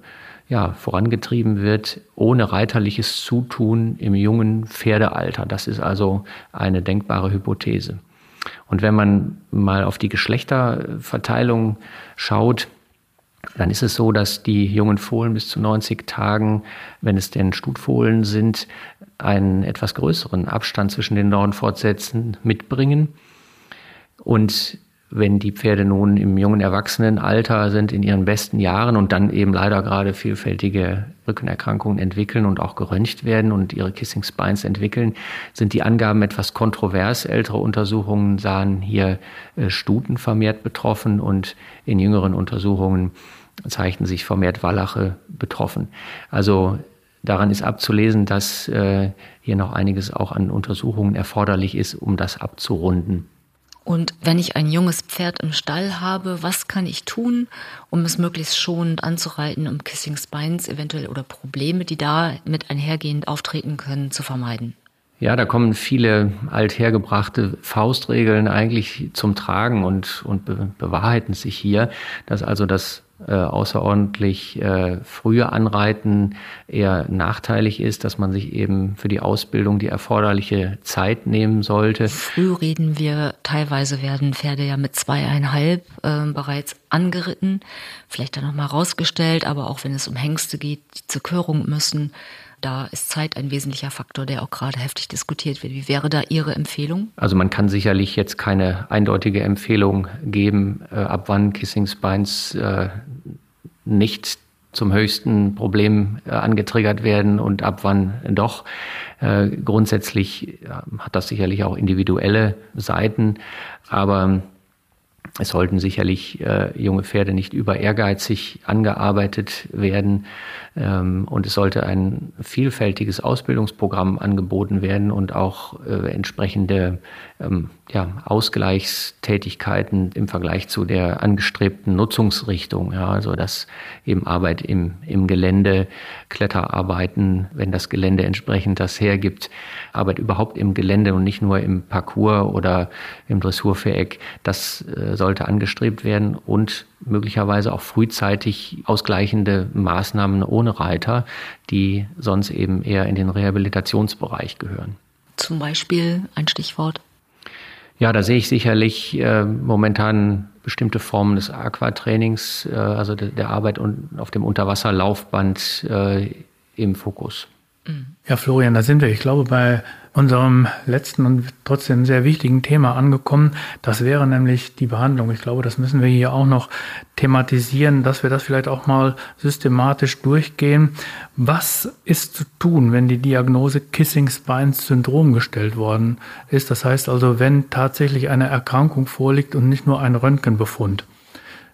ja, vorangetrieben wird ohne reiterliches Zutun im jungen Pferdealter. Das ist also eine denkbare Hypothese. Und wenn man mal auf die Geschlechterverteilung schaut, dann ist es so, dass die jungen Fohlen bis zu 90 Tagen, wenn es denn Stutfohlen sind, einen etwas größeren Abstand zwischen den Dornfortsätzen mitbringen. Und wenn die Pferde nun im jungen Erwachsenenalter sind, in ihren besten Jahren und dann eben leider gerade vielfältige Rückenerkrankungen entwickeln und auch geröntgt werden und ihre Kissing Spines entwickeln, sind die Angaben etwas kontrovers. Ältere Untersuchungen sahen hier äh, Stuten vermehrt betroffen und in jüngeren Untersuchungen zeigten sich vermehrt Wallache betroffen. Also daran ist abzulesen, dass äh, hier noch einiges auch an Untersuchungen erforderlich ist, um das abzurunden. Und wenn ich ein junges Pferd im Stall habe, was kann ich tun, um es möglichst schonend anzureiten, um Kissing Spines eventuell oder Probleme, die da mit einhergehend auftreten können, zu vermeiden? Ja, da kommen viele althergebrachte Faustregeln eigentlich zum Tragen und, und be bewahrheiten sich hier, dass also das äh, außerordentlich äh, frühe Anreiten eher nachteilig ist, dass man sich eben für die Ausbildung die erforderliche Zeit nehmen sollte. Früh reden wir, teilweise werden Pferde ja mit zweieinhalb äh, bereits angeritten, vielleicht dann nochmal rausgestellt, aber auch wenn es um Hengste geht, die zur Körung müssen, da ist Zeit ein wesentlicher Faktor, der auch gerade heftig diskutiert wird. Wie wäre da Ihre Empfehlung? Also man kann sicherlich jetzt keine eindeutige Empfehlung geben, äh, ab wann Kissing Spines äh, nicht zum höchsten Problem äh, angetriggert werden und ab wann doch. Äh, grundsätzlich hat das sicherlich auch individuelle Seiten, aber es sollten sicherlich äh, junge Pferde nicht über ehrgeizig angearbeitet werden ähm, und es sollte ein vielfältiges Ausbildungsprogramm angeboten werden und auch äh, entsprechende ähm, ja, Ausgleichstätigkeiten im Vergleich zu der angestrebten Nutzungsrichtung. Ja, also dass eben Arbeit im, im Gelände, Kletterarbeiten, wenn das Gelände entsprechend das hergibt, Arbeit überhaupt im Gelände und nicht nur im Parcours oder im Dressurviereck, das äh, sollte angestrebt werden und möglicherweise auch frühzeitig ausgleichende Maßnahmen ohne Reiter, die sonst eben eher in den Rehabilitationsbereich gehören. Zum Beispiel ein Stichwort. Ja, da sehe ich sicherlich äh, momentan bestimmte Formen des Aquatrainings, äh, also de, der Arbeit un, auf dem Unterwasserlaufband äh, im Fokus. Ja, Florian, da sind wir, ich glaube, bei unserem letzten und trotzdem sehr wichtigen Thema angekommen. Das wäre nämlich die Behandlung. Ich glaube, das müssen wir hier auch noch thematisieren, dass wir das vielleicht auch mal systematisch durchgehen. Was ist zu tun, wenn die Diagnose Kissing-Spines-Syndrom gestellt worden ist? Das heißt also, wenn tatsächlich eine Erkrankung vorliegt und nicht nur ein Röntgenbefund.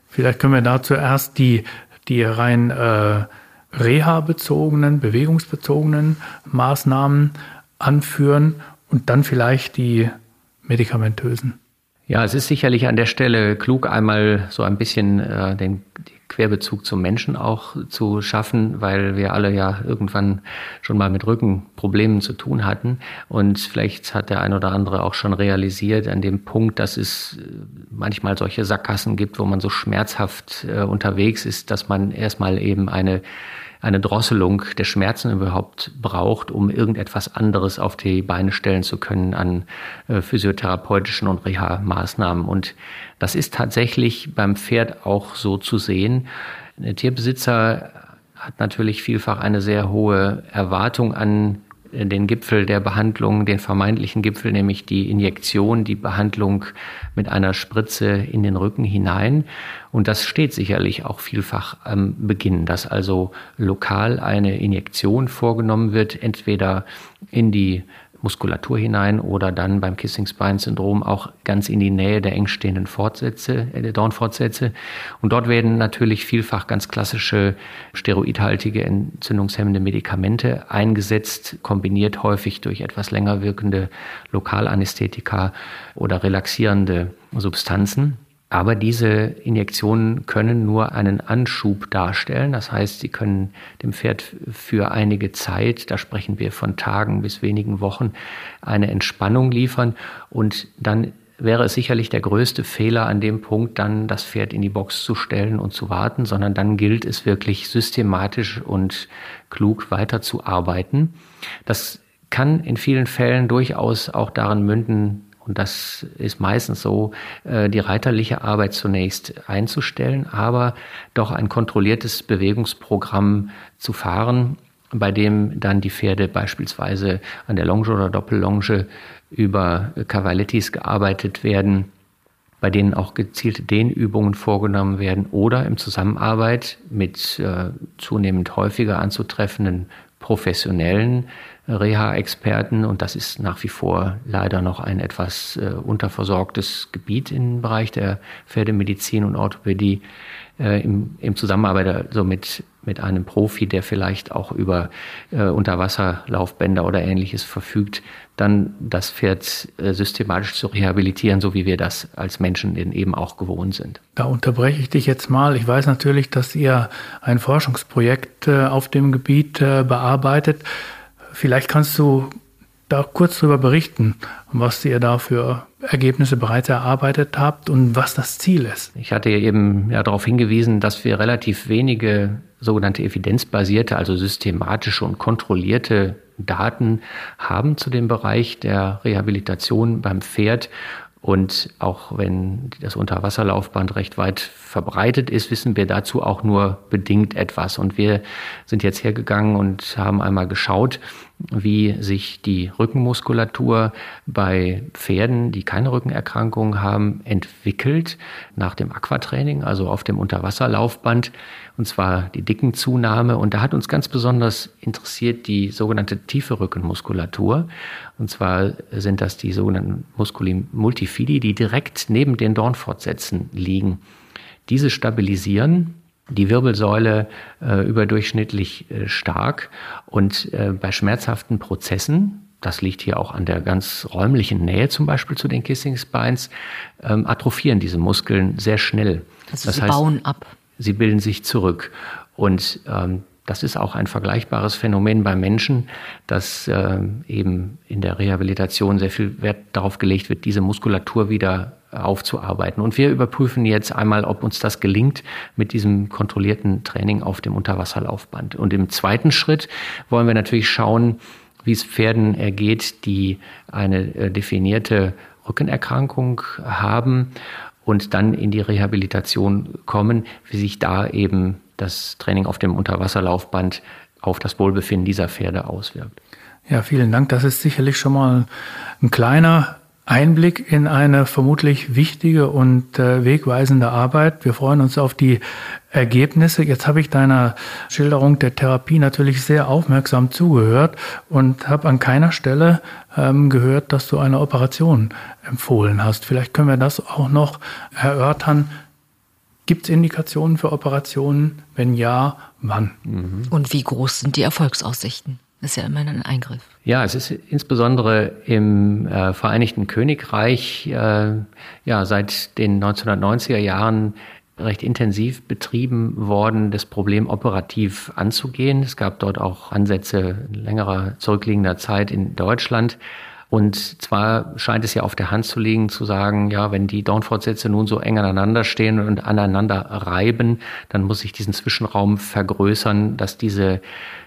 Vielleicht können wir da zuerst die, die rein äh, reha-bezogenen, bewegungsbezogenen Maßnahmen anführen und dann vielleicht die medikamentösen. Ja, es ist sicherlich an der Stelle klug, einmal so ein bisschen äh, den Querbezug zum Menschen auch zu schaffen, weil wir alle ja irgendwann schon mal mit Rückenproblemen zu tun hatten. Und vielleicht hat der ein oder andere auch schon realisiert an dem Punkt, dass es äh, manchmal solche Sackgassen gibt, wo man so schmerzhaft äh, unterwegs ist, dass man erstmal eben eine eine Drosselung der Schmerzen überhaupt braucht, um irgendetwas anderes auf die Beine stellen zu können an äh, physiotherapeutischen und Reha-Maßnahmen. Und das ist tatsächlich beim Pferd auch so zu sehen. Der Tierbesitzer hat natürlich vielfach eine sehr hohe Erwartung an den Gipfel der Behandlung, den vermeintlichen Gipfel, nämlich die Injektion, die Behandlung mit einer Spritze in den Rücken hinein. Und das steht sicherlich auch vielfach am Beginn, dass also lokal eine Injektion vorgenommen wird, entweder in die Muskulatur hinein oder dann beim Kissing-Spine-Syndrom auch ganz in die Nähe der engstehenden Fortsätze, äh, der Dornfortsätze. Und dort werden natürlich vielfach ganz klassische steroidhaltige entzündungshemmende Medikamente eingesetzt, kombiniert häufig durch etwas länger wirkende Lokalanästhetika oder relaxierende Substanzen. Aber diese Injektionen können nur einen Anschub darstellen. Das heißt, sie können dem Pferd für einige Zeit, da sprechen wir von Tagen bis wenigen Wochen, eine Entspannung liefern. Und dann wäre es sicherlich der größte Fehler an dem Punkt, dann das Pferd in die Box zu stellen und zu warten, sondern dann gilt es wirklich systematisch und klug weiterzuarbeiten. Das kann in vielen Fällen durchaus auch darin münden, und das ist meistens so, äh, die reiterliche Arbeit zunächst einzustellen, aber doch ein kontrolliertes Bewegungsprogramm zu fahren, bei dem dann die Pferde beispielsweise an der Longe oder Doppellonge über Cavalettis gearbeitet werden, bei denen auch gezielte Dehnübungen vorgenommen werden oder im Zusammenarbeit mit äh, zunehmend häufiger anzutreffenden professionellen Reha-Experten und das ist nach wie vor leider noch ein etwas äh, unterversorgtes Gebiet im Bereich der Pferdemedizin und Orthopädie äh, im, im Zusammenarbeit also mit, mit einem Profi, der vielleicht auch über äh, Unterwasserlaufbänder oder ähnliches verfügt, dann das Pferd äh, systematisch zu rehabilitieren, so wie wir das als Menschen eben auch gewohnt sind. Da unterbreche ich dich jetzt mal. Ich weiß natürlich, dass ihr ein Forschungsprojekt äh, auf dem Gebiet äh, bearbeitet. Vielleicht kannst du da kurz darüber berichten, was ihr da für Ergebnisse bereits erarbeitet habt und was das Ziel ist. Ich hatte eben ja darauf hingewiesen, dass wir relativ wenige sogenannte evidenzbasierte, also systematische und kontrollierte Daten haben zu dem Bereich der Rehabilitation beim Pferd und auch wenn das Unterwasserlaufband recht weit verbreitet ist, wissen wir dazu auch nur bedingt etwas. Und wir sind jetzt hergegangen und haben einmal geschaut, wie sich die Rückenmuskulatur bei Pferden, die keine Rückenerkrankungen haben, entwickelt nach dem Aquatraining, also auf dem Unterwasserlaufband und zwar die Dickenzunahme. Und da hat uns ganz besonders interessiert die sogenannte tiefe Rückenmuskulatur. Und zwar sind das die sogenannten Musculi multifidi, die direkt neben den Dornfortsätzen liegen. Diese stabilisieren die Wirbelsäule äh, überdurchschnittlich äh, stark und äh, bei schmerzhaften Prozessen, das liegt hier auch an der ganz räumlichen Nähe zum Beispiel zu den Kissing Spines, ähm, atrophieren diese Muskeln sehr schnell. Also das sie heißt, bauen ab sie bilden sich zurück. Und ähm, das ist auch ein vergleichbares Phänomen bei Menschen, dass äh, eben in der Rehabilitation sehr viel Wert darauf gelegt wird, diese Muskulatur wieder aufzuarbeiten. Und wir überprüfen jetzt einmal, ob uns das gelingt mit diesem kontrollierten Training auf dem Unterwasserlaufband. Und im zweiten Schritt wollen wir natürlich schauen, wie es Pferden ergeht, die eine äh, definierte Rückenerkrankung haben und dann in die Rehabilitation kommen, wie sich da eben das Training auf dem Unterwasserlaufband auf das Wohlbefinden dieser Pferde auswirkt. Ja, vielen Dank. Das ist sicherlich schon mal ein kleiner Einblick in eine vermutlich wichtige und äh, wegweisende Arbeit. Wir freuen uns auf die Ergebnisse. Jetzt habe ich deiner Schilderung der Therapie natürlich sehr aufmerksam zugehört und habe an keiner Stelle ähm, gehört, dass du eine Operation empfohlen hast. Vielleicht können wir das auch noch erörtern. Gibt es Indikationen für Operationen? Wenn ja, wann? Mhm. Und wie groß sind die Erfolgsaussichten? Das ist ja immer ein Eingriff. Ja, es ist insbesondere im äh, Vereinigten Königreich äh, ja seit den 1990er Jahren recht intensiv betrieben worden, das Problem operativ anzugehen. Es gab dort auch Ansätze längerer zurückliegender Zeit in Deutschland. Und zwar scheint es ja auf der Hand zu liegen, zu sagen, ja, wenn die Downfortsätze nun so eng aneinander stehen und aneinander reiben, dann muss ich diesen Zwischenraum vergrößern, dass diese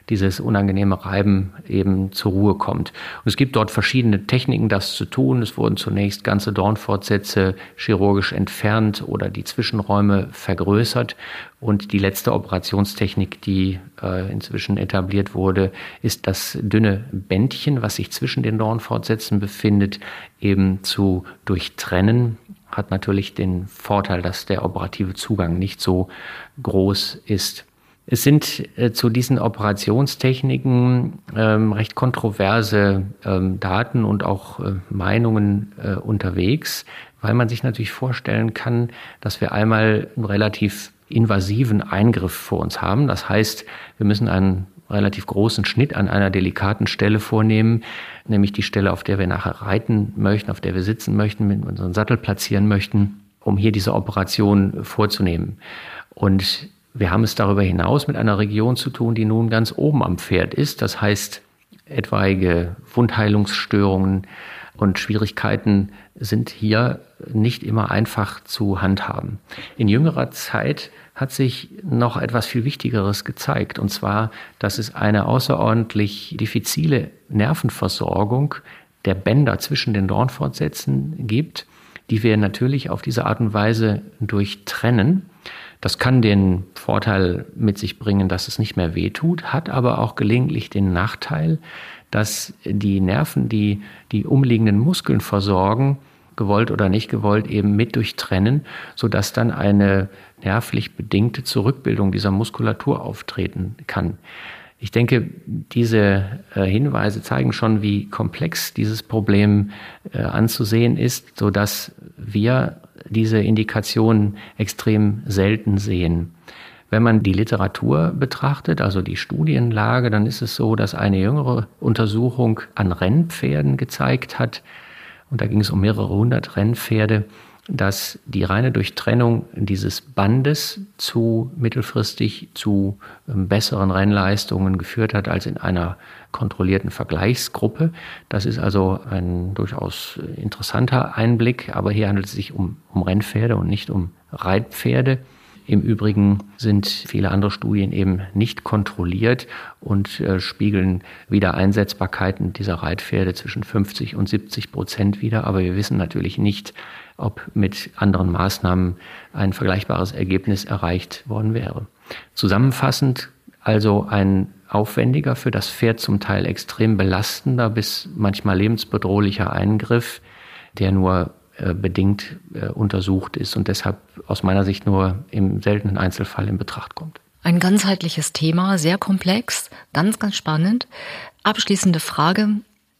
dieses unangenehme Reiben eben zur Ruhe kommt. Und es gibt dort verschiedene Techniken, das zu tun. Es wurden zunächst ganze Dornfortsätze chirurgisch entfernt oder die Zwischenräume vergrößert. Und die letzte Operationstechnik, die äh, inzwischen etabliert wurde, ist das dünne Bändchen, was sich zwischen den Dornfortsätzen befindet, eben zu durchtrennen hat natürlich den Vorteil, dass der operative Zugang nicht so groß ist. Es sind äh, zu diesen Operationstechniken ähm, recht kontroverse ähm, Daten und auch äh, Meinungen äh, unterwegs, weil man sich natürlich vorstellen kann, dass wir einmal einen relativ invasiven Eingriff vor uns haben. Das heißt, wir müssen einen relativ großen Schnitt an einer delikaten Stelle vornehmen, nämlich die Stelle, auf der wir nachher reiten möchten, auf der wir sitzen möchten, mit unserem Sattel platzieren möchten, um hier diese Operation vorzunehmen. Und wir haben es darüber hinaus mit einer Region zu tun, die nun ganz oben am Pferd ist. Das heißt, etwaige Wundheilungsstörungen und Schwierigkeiten sind hier nicht immer einfach zu handhaben. In jüngerer Zeit hat sich noch etwas viel Wichtigeres gezeigt, und zwar, dass es eine außerordentlich diffizile Nervenversorgung der Bänder zwischen den Dornfortsätzen gibt, die wir natürlich auf diese Art und Weise durchtrennen. Das kann den Vorteil mit sich bringen, dass es nicht mehr wehtut, hat aber auch gelegentlich den Nachteil, dass die Nerven, die die umliegenden Muskeln versorgen, gewollt oder nicht gewollt, eben mit durchtrennen, sodass dann eine nervlich bedingte Zurückbildung dieser Muskulatur auftreten kann. Ich denke, diese äh, Hinweise zeigen schon, wie komplex dieses Problem äh, anzusehen ist, so dass wir diese Indikationen extrem selten sehen. Wenn man die Literatur betrachtet, also die Studienlage, dann ist es so, dass eine jüngere Untersuchung an Rennpferden gezeigt hat, und da ging es um mehrere hundert Rennpferde, dass die reine Durchtrennung dieses Bandes zu mittelfristig zu ähm, besseren Rennleistungen geführt hat als in einer kontrollierten Vergleichsgruppe. Das ist also ein durchaus interessanter Einblick, aber hier handelt es sich um, um Rennpferde und nicht um Reitpferde. Im Übrigen sind viele andere Studien eben nicht kontrolliert und äh, spiegeln wieder Einsetzbarkeiten dieser Reitpferde zwischen 50 und 70 Prozent wieder. Aber wir wissen natürlich nicht, ob mit anderen Maßnahmen ein vergleichbares Ergebnis erreicht worden wäre. Zusammenfassend also ein aufwendiger, für das Pferd zum Teil extrem belastender bis manchmal lebensbedrohlicher Eingriff, der nur äh, bedingt äh, untersucht ist und deshalb aus meiner Sicht nur im seltenen Einzelfall in Betracht kommt. Ein ganzheitliches Thema, sehr komplex, ganz, ganz spannend. Abschließende Frage.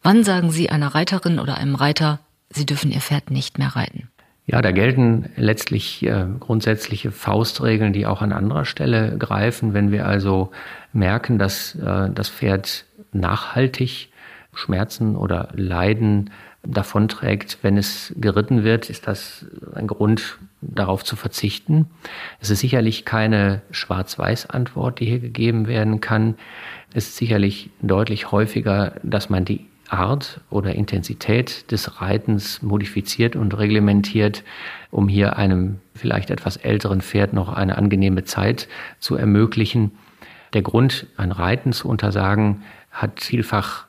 Wann sagen Sie einer Reiterin oder einem Reiter, Sie dürfen Ihr Pferd nicht mehr reiten? Ja, da gelten letztlich äh, grundsätzliche Faustregeln, die auch an anderer Stelle greifen. Wenn wir also merken, dass äh, das Pferd nachhaltig Schmerzen oder Leiden davonträgt, wenn es geritten wird, ist das ein Grund, darauf zu verzichten. Es ist sicherlich keine Schwarz-Weiß-Antwort, die hier gegeben werden kann. Es ist sicherlich deutlich häufiger, dass man die Art oder Intensität des Reitens modifiziert und reglementiert, um hier einem vielleicht etwas älteren Pferd noch eine angenehme Zeit zu ermöglichen. Der Grund, ein Reiten zu untersagen, hat vielfach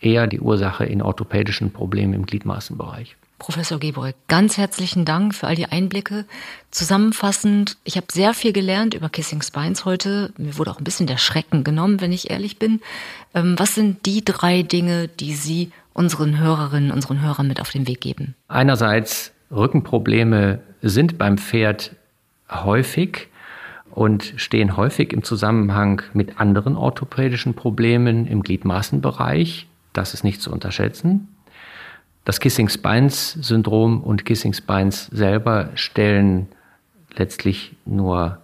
eher die Ursache in orthopädischen Problemen im Gliedmaßenbereich. Professor Geborg, ganz herzlichen Dank für all die Einblicke. Zusammenfassend, ich habe sehr viel gelernt über Kissing Spines heute. Mir wurde auch ein bisschen der Schrecken genommen, wenn ich ehrlich bin. Ähm, was sind die drei Dinge, die Sie unseren Hörerinnen, unseren Hörern mit auf den Weg geben? Einerseits Rückenprobleme sind beim Pferd häufig und stehen häufig im Zusammenhang mit anderen orthopädischen Problemen im Gliedmaßenbereich. Das ist nicht zu unterschätzen. Das Kissing-Spines-Syndrom und Kissing-Spines selber stellen letztlich nur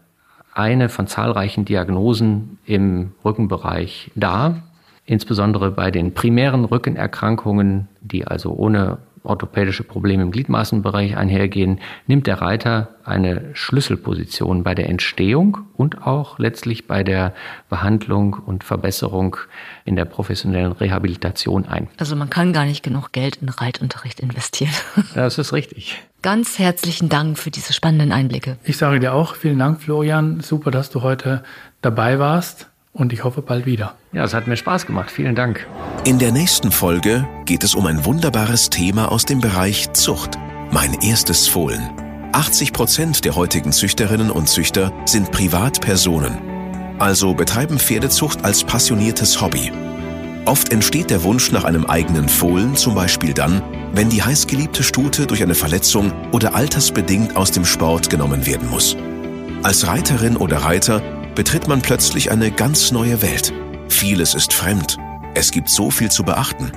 eine von zahlreichen Diagnosen im Rückenbereich dar. Insbesondere bei den primären Rückenerkrankungen, die also ohne orthopädische Probleme im Gliedmaßenbereich einhergehen, nimmt der Reiter eine Schlüsselposition bei der Entstehung und auch letztlich bei der Behandlung und Verbesserung in der professionellen Rehabilitation ein. Also man kann gar nicht genug Geld in Reitunterricht investieren. Das ist richtig. Ganz herzlichen Dank für diese spannenden Einblicke. Ich sage dir auch vielen Dank, Florian. Super, dass du heute dabei warst und ich hoffe bald wieder. Ja, es hat mir Spaß gemacht. Vielen Dank. In der nächsten Folge geht es um ein wunderbares Thema aus dem Bereich Zucht. Mein erstes Fohlen. 80 Prozent der heutigen Züchterinnen und Züchter sind Privatpersonen. Also betreiben Pferdezucht als passioniertes Hobby. Oft entsteht der Wunsch nach einem eigenen Fohlen zum Beispiel dann, wenn die heißgeliebte Stute durch eine Verletzung oder altersbedingt aus dem Sport genommen werden muss. Als Reiterin oder Reiter betritt man plötzlich eine ganz neue Welt. Vieles ist fremd. Es gibt so viel zu beachten.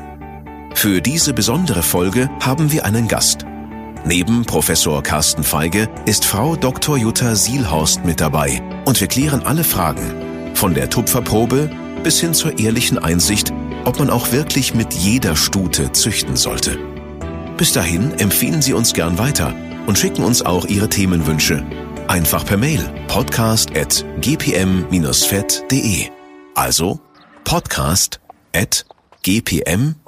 Für diese besondere Folge haben wir einen Gast. Neben Professor Carsten Feige ist Frau Dr. Jutta Sielhorst mit dabei und wir klären alle Fragen. Von der Tupferprobe bis hin zur ehrlichen Einsicht, ob man auch wirklich mit jeder Stute züchten sollte. Bis dahin empfehlen Sie uns gern weiter und schicken uns auch Ihre Themenwünsche Einfach per Mail podcast at gpm-vet.de. Also podcast at gpm-vet.de.